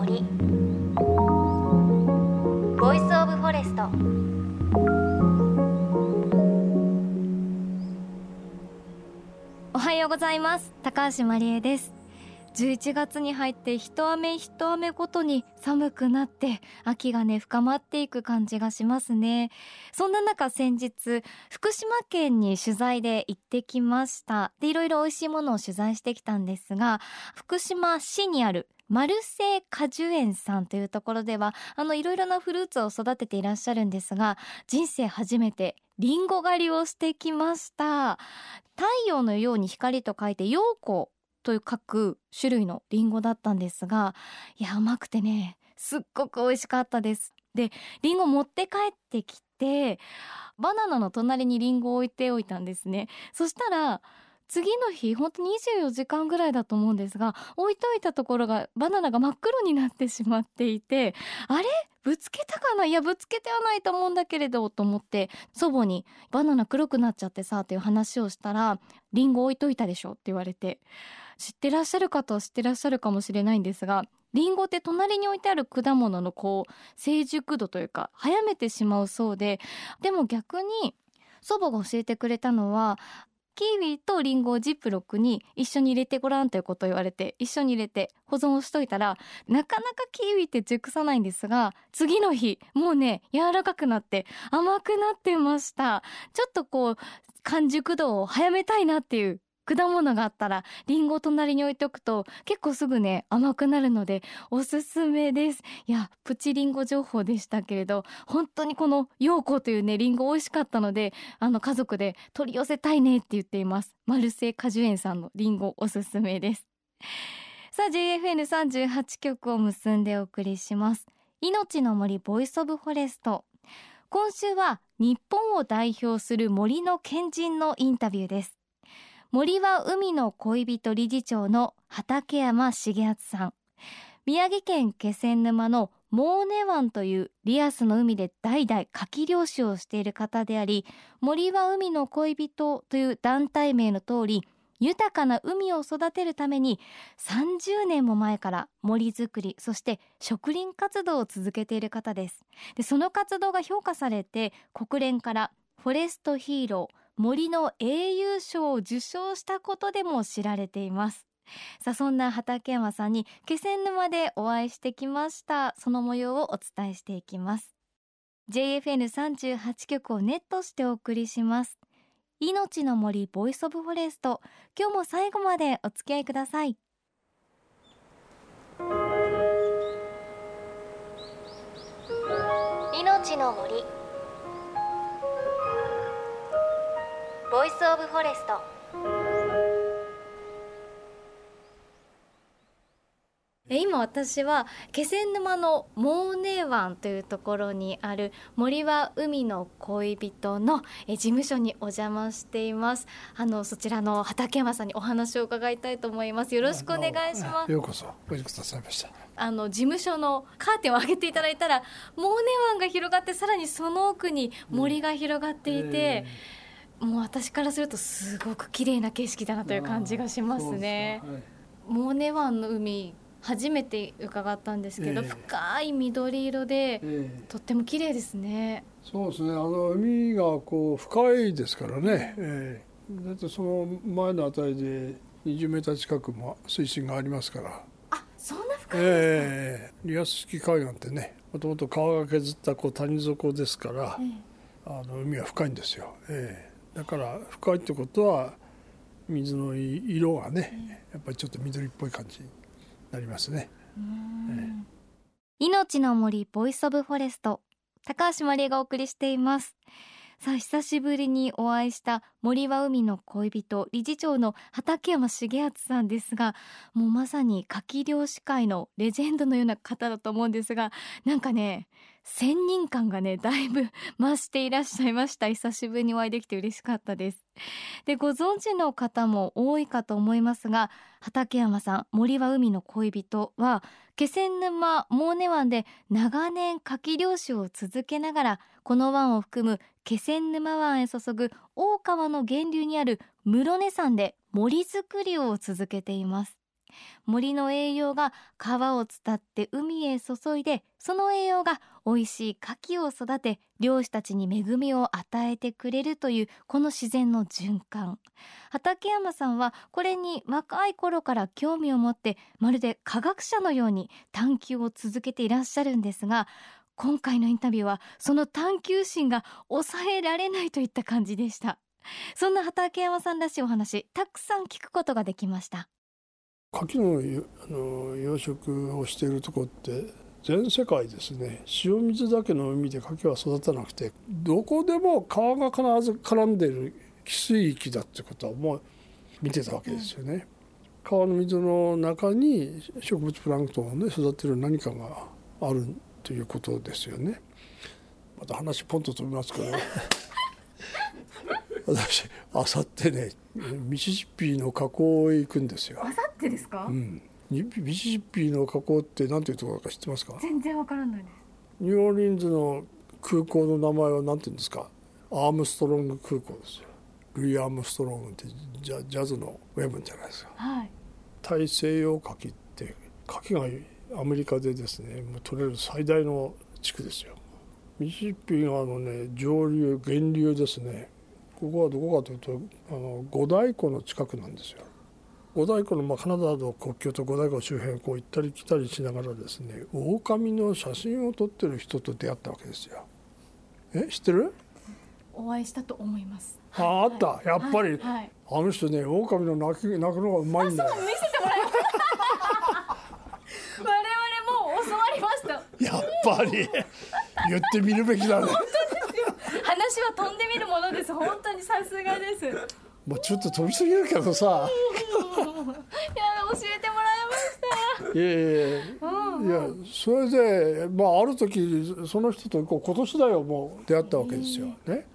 森。 Voice of Forest おはようございます。高橋真理恵です。11月に入って一雨一雨ごとに寒くなって秋がね深まっていく感じがしますね。そんな中先日福島県に取材で行ってきました。でいろいろ美味しいものを取材してきたんですが福島市にあるマルセイ果樹園さんというところではあのいろいろなフルーツを育てていらっしゃるんですが人生初めてリンゴ狩りをしてきました。太陽のように光と書いて陽光という書く種類のリンゴだったんですがいや甘くてねすっごく美味しかったです。でリンゴ持って帰ってきてバナナの隣にリンゴを置いておいたんですね。そしたら次の日ほんと24時間ぐらいだと思うんですが置いといたところがバナナが真っ黒になってしまっていてあれ？ぶつけたかな？いやぶつけてはないと思うんだけれどと思って祖母に「バナナ黒くなっちゃってさ」っていう話をしたら「リンゴ置いといたでしょ」って言われて知ってらっしゃる方は知ってらっしゃるかもしれないんですがリンゴって隣に置いてある果物のこう成熟度というか早めてしまうそうででも逆に祖母が教えてくれたのはキウイとリンゴをジップロックに一緒に入れてごらんということを言われて一緒に入れて保存をしといたらなかなかキウイって熟さないんですが次の日もうね柔らかくなって甘くなってました。ちょっとこう完熟度を早めたいなっていう果物があったらリンゴを隣に置いておくと結構すぐね甘くなるのでおすすめです。いやプチリンゴ情報でしたけれど本当にこの陽光というねリンゴ美味しかったのであの家族で取り寄せたいねって言っています。マルセイ果樹園さんのリンゴおすすめです。さあ JFN38 局を結んでお送りします。命の森 Voice of Forest。今週は日本を代表する森の賢人のインタビューです。森は海の恋人理事長の畠山重篤さん。宮城県気仙沼の舞根湾というリアスの海で代々牡蠣漁師をしている方であり森は海の恋人という団体名の通り豊かな海を育てるために30年も前から森づくりそして植林活動を続けている方です。でその活動が評価されて国連からフォレストヒーロー森の英雄賞を受賞したことでも知られています。さあそんな畠山さんに気仙沼でお会いしてきました。その模様をお伝えしていきます。JFN38 局をネットしてお送りします。命の森ボイスオブフォレスト。今日も最後までお付き合いください。命の森。ボイスオブフォレスト。今私は気仙沼のモーネ湾というところにある森は海の恋人の事務所にお邪魔しています。あのそちらの畠山さんにお話を伺いたいと思います。よろしくお願いします。ようこそ。お越しくださいました。あの事務所のカーテンを開けていただいたらモーネ湾が広がってさらにその奥に森が広がっていて、うんえ。ーもう私からするとすごく綺麗な景色だなという感じがしますね。はい、モーネ湾の海初めて伺ったんですけど、えー、深い緑色で、えー、とっても綺麗ですね。そうですね。あの海がこう深いですからね。えー、だってその前のあたりで20メーター近くも水深がありますから。あ、そんな深いですか？えー、リアス式海岸ってね、もともと川が削ったこう谷底ですから、あの海は深いんですよ。えーだから深いってことは水の色がねやっぱりちょっと緑っぽい感じになりますね。命の森ボイスオブフォレスト高橋万里恵がお送りしています。さあ久しぶりにお会いした森は海の恋人理事長の畠山重篤さんですがもうまさに牡蠣漁師界のレジェンドのような方だと思うんですがなんかね仙人感がねだいぶ 増していらっしゃいました。久しぶりにお会いできて嬉しかったです。でご存知の方も多いかと思いますが畠山さん森は海の恋人は気仙沼モーネ湾で長年牡蠣漁師を続けながらこの湾を含む気仙沼湾へ注ぐ大川の源流にある室根山で森づくりを続けています。森の栄養が川を伝って海へ注いでその栄養が美味しい牡蠣を育て漁師たちに恵みを与えてくれるというこの自然の循環。畠山さんはこれに若い頃から興味を持ってまるで科学者のように探求を続けていらっしゃるんですが今回のインタビューはその探求心が抑えられないといった感じでした。そんな畠山さんらしいお話たくさん聞くことができました。牡蠣のあの養殖をしているとこって全世界ですね。塩水だけの海で牡蠣は育たなくてどこでも川が必ず絡んでいる汽水域だってことはもう見てたわけですよね。うん、川の水の中に植物プランクトンをね育てる何かがあるということですよね。また話ポンと飛びますけど 私あさってねミシシッピの河口へ行くんですよ。あさってですか？うん。ミシシッピの河口って何ていうところか知ってますか？全然わからないです。ニューオーリンズの空港の名前は何て言うんですか？アームストロング空港ですよ。ルイ・アームストロングってジャジャズのウェブンじゃないですか。はい。大西洋牡蠣って牡蠣がアメリカでですね、取れる最大の地区ですよ。ミシシッピ川のね上流源流ですね。ここはどこかというとあの五大湖の近くなんですよ。五大湖の、まあ、カナダの国境と五大湖周辺をこう行ったり来たりしながらですね狼の写真を撮ってる人と出会ったわけですよ。え知ってる？お会いしたと思います。あ、あった、やっぱり、はい、あの人ね狼の鳴き鳴くのがうまいんだよ。見せてもらいま我々も教わりました。やっぱり。言ってみるべきだね。話は飛んでみるものです。本当にさすがです。まあちょっと飛びすぎるけどさ。いや教えてもらいました。いやいやいや、うん、いやそれでまあある時その人とこう今年だよもう出会ったわけですよ。ね。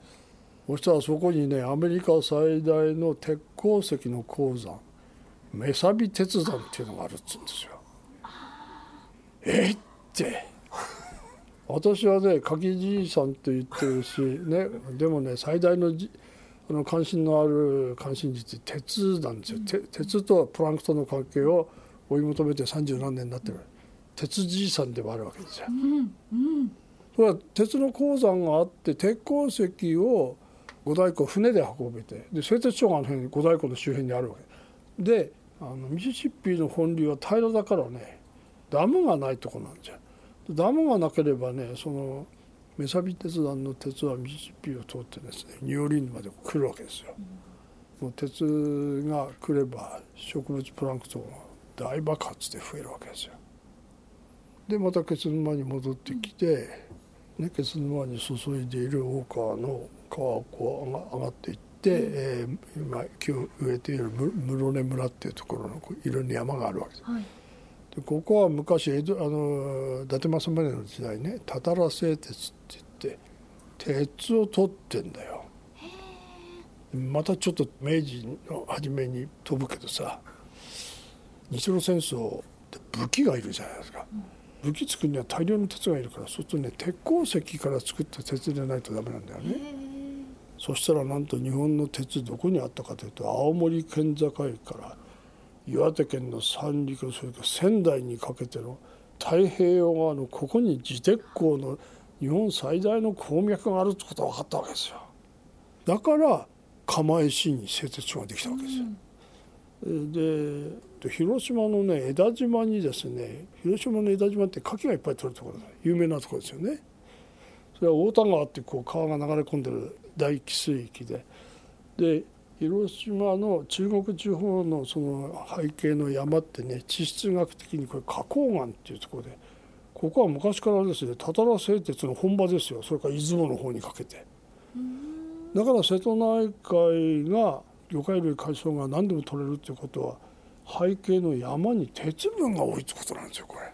そしたらそこにねアメリカ最大の鉄鉱石の鉱山メサビ鉄山っていうのがあるっつうんですよ。え？って私はね柿じいさんと言ってるし、ね、でもね最大のあの関心のある関心事って鉄なんですよ、うん、鉄とプランクトンの関係を追い求めて三十何年になってる、鉄じいさんでもあるわけですよ。うんうん、それは鉄の鉱山があって鉄鉱石を五大湖船で運べてで製鉄所があの辺五大湖の周辺にあるわけ。であのミシシッピの本流は平らだからねダムがないとこなんですよ。ダムがなければねそのメサビ鉄団の鉄はミシシッピを通ってですねニューオリンズまで来るわけですよ。もう鉄が来れば植物プランクトンが大爆発で増えるわけですよ。でまたケツ沼に戻ってきて、ね、ケツ沼に注いでいる大川の川をこう上がっていって、えー、今木を植えている室根村っていうところのいろんな山があるわけです。はいでここは昔江戸あの伊達政宗の時代ねたたら製鉄って言って鉄を取ってんだよ。またちょっと明治の初めに飛ぶけどさ日露戦争って武器がいるじゃないですか。武器作るには大量の鉄がいるからそうするとね鉄鉱石から作った鉄でないとダメなんだよね。そしたらなんと日本の鉄どこにあったかというと青森県境から岩手県の三陸それから仙台にかけての太平洋側のここに自鉄鋼の日本最大の鉱脈があるってことが分かったわけですよ。だから釜石に製鉄所ができたわけですよ。うん、で広島のね江田島にですね広島の江田島って牡蠣がいっぱい取るところで有名なところですよね。それは太田川ってこう川が流れ込んでる大汽水域でで広島の中国地方のその背景の山ってね地質学的にこれ花崗岩っていうところでここは昔からですねたたら製鉄の本場ですよそれから出雲の方にかけて。だから瀬戸内海が魚介類海藻が何でも取れるっていうことは背景の山に鉄分が多いってことなんですよこれ。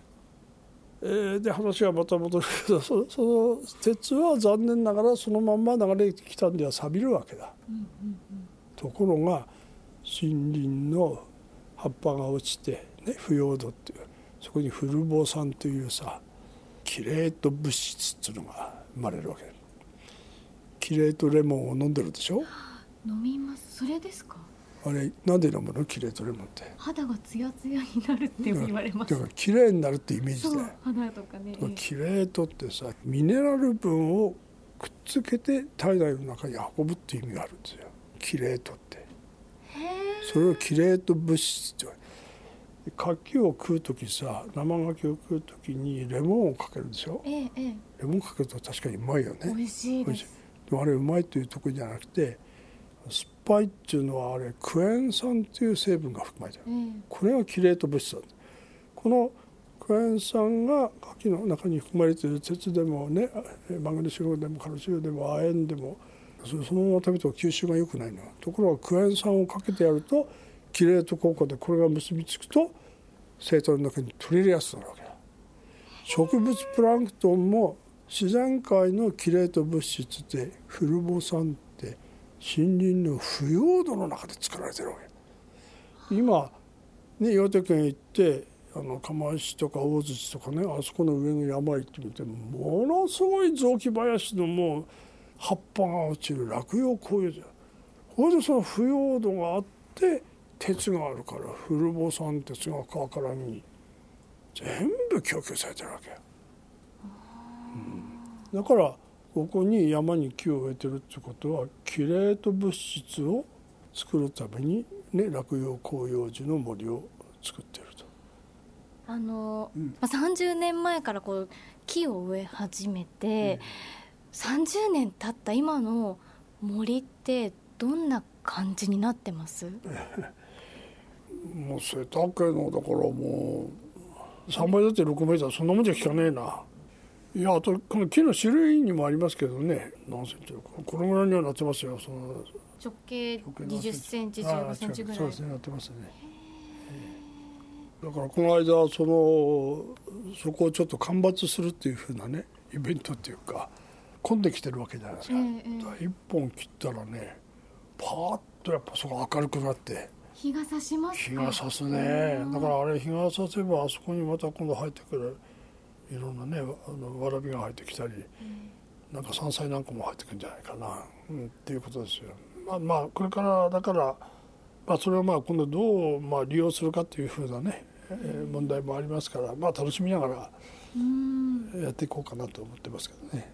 えー、で話がまた戻るけどその鉄は残念ながらそのまんま流れてきたんでは錆びるわけだ。うんうんところが森林の葉っぱが落ちて、ね、腐葉土っていうそこにフルボ酸というさキレート物質っていうのが生まれるわけ。キレートレモンを飲んでるでしょ？飲みます。それですか？あれなんで飲むの？キレートレモンって。肌がツヤツヤになるって言われます。だから綺麗になるってイメージで。肌とかね。キレートってさミネラル分をくっつけて体内の中に運ぶっていう意味があるんですよキレートって。へそれをキレート物質って言われる。牡蠣を食う時さ生牡蠣を食う時にレモンをかけるでしょええええ。レモンかけると確かにうまいよね。美味しいでもあれうまいというところじゃなくて酸っぱいっていうのはあれクエン酸っていう成分が含まれてる。ええこれがキレート物質だ。このクエン酸が牡蠣の中に含まれている鉄でもねえマグネシウムでもカルシウムでも亜鉛でもそそのまま食べると吸収が良くないのところがクエン酸をかけてやるとキレート効果でこれが結びつくと生徒の中に取り入れやすくなるわけだ植物プランクトンも自然界のキレート物質でフルボ酸って森林の腐葉土の中で作られてるわけ今ね岩手県行ってあの釜石とか大槌とかねあそこの上の山行ってみてものすごい雑木林のもう葉っぱが落ちる落葉紅葉じゃんそれでその腐葉土があって鉄があるからフルボ酸鉄が川からに全部供給されてるわけよ、うん。だからここに山に木を植えてるってことはキレート物質を作るためにね落葉広葉樹の森を作ってると。あの、うん。まあ、30年前からこう木を植え始めて、30年経った今の森ってどんな感じになってます？もう背丈のだからもう3倍だって6メーターそんなもんじゃ効かねえな。いやあとこの木の種類にもありますけどね。何センチこのぐらいにはなってますよ。その直径直径何20センチああ15センチぐらい。そうですね。なってますねええだからこの間そのそこをちょっと間伐するっていうふうなねイベントっていうか混んできてるわけじゃないですか、ええええだから一本切ったらねパーッとやっぱそこ明るくなって。日が差します日が差すね。だからあれ日が差せばあそこにまた今度入ってくるいろんなねあのわらびが入ってきたりなんか山菜なんかも入ってくるんじゃないかな、うん、っていうことですよ。まあまあこれからだから、まあ、それをまあ今度どうまあ利用するかっていうふうなね、えー問題もありますからまあ楽しみながらうん。やっていこうかなと思ってますけどね。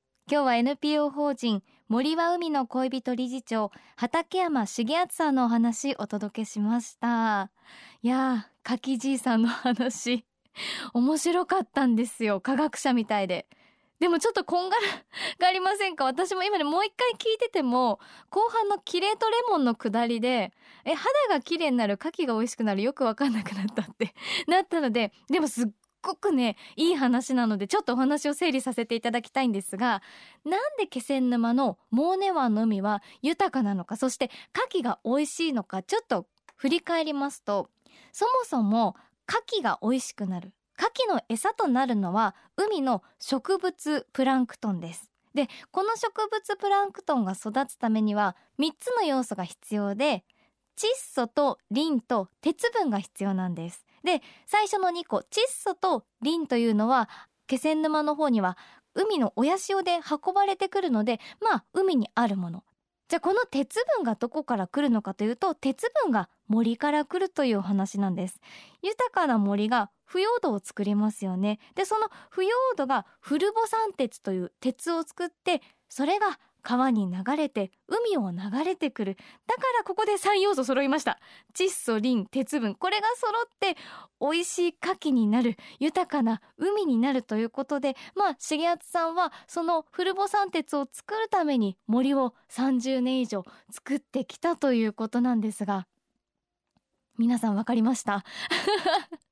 今日は NPO 法人森は海の恋人理事長畠山重篤さんのお話お届けしました。いやー牡蠣じいさんの話 面白かったんですよ。科学者みたいで。でもちょっとこんがらがりませんか？私も今ねもう一回聞いてても後半のキレートレモンの下りでえ肌が綺麗になる牡蠣が美味しくなるよくわかんなくなったってなったのででもすっごくねいい話なのでちょっとお話を整理させていただきたいんですがなんで気仙沼のモーネ湾の海は豊かなのかそして牡蠣が美味しいのかちょっと振り返りますとそもそも牡蠣が美味しくなる。牡蠣の餌となるのは海の植物プランクトンです。でこの植物プランクトンが育つためには3つの要素が必要で窒素とリンと鉄分が必要なんです。で最初の2個窒素とリンというのは気仙沼の方には海の親潮で運ばれてくるのでまあ海にあるもの。じゃあこの鉄分がどこから来るのかというと鉄分が森から来るというお話なんです。豊かな森が腐葉土を作りますよね。でその腐葉土がフルボ酸鉄という鉄を作ってそれが川に流れて海を流れてくる。だからここで3要素揃いました。窒素リン鉄分。これが揃って美味しい牡蠣になる。豊かな海になるということでまあ重敦さんはそのフルボ酸鉄を作るために森を30年以上作ってきたということなんですが。皆さん分かりました？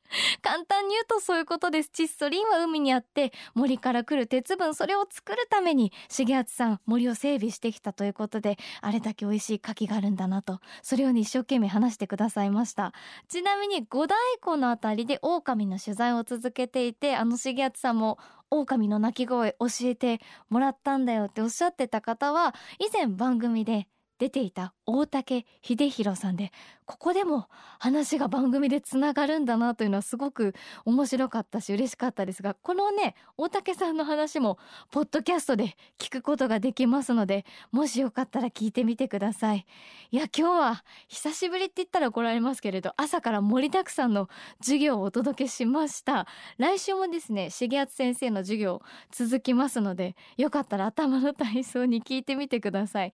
簡単に言うとそういうことです窒素リンは海にあって森から来る鉄分それを作るために重敦さん森を整備してきたということであれだけ美味しい牡蠣があるんだなとそれをね一生懸命話してくださいました。ちなみに五大湖のあたりで狼の取材を続けていてあの重敦さんも狼の鳴き声教えてもらったんだよっておっしゃってた方は以前番組で出ていた大竹秀弘さんでここでも話が番組でつながるんだなというのはすごく面白かったし嬉しかったですがこのね大竹さんの話もポッドキャストで聞くことができますのでもしよかったら聞いてみてください。いや今日は久しぶりって言ったら怒られますけれど朝から盛りだくさんの授業をお届けしました。来週もですね重篤先生の授業続きますのでよかったら頭の体操に聞いてみてください。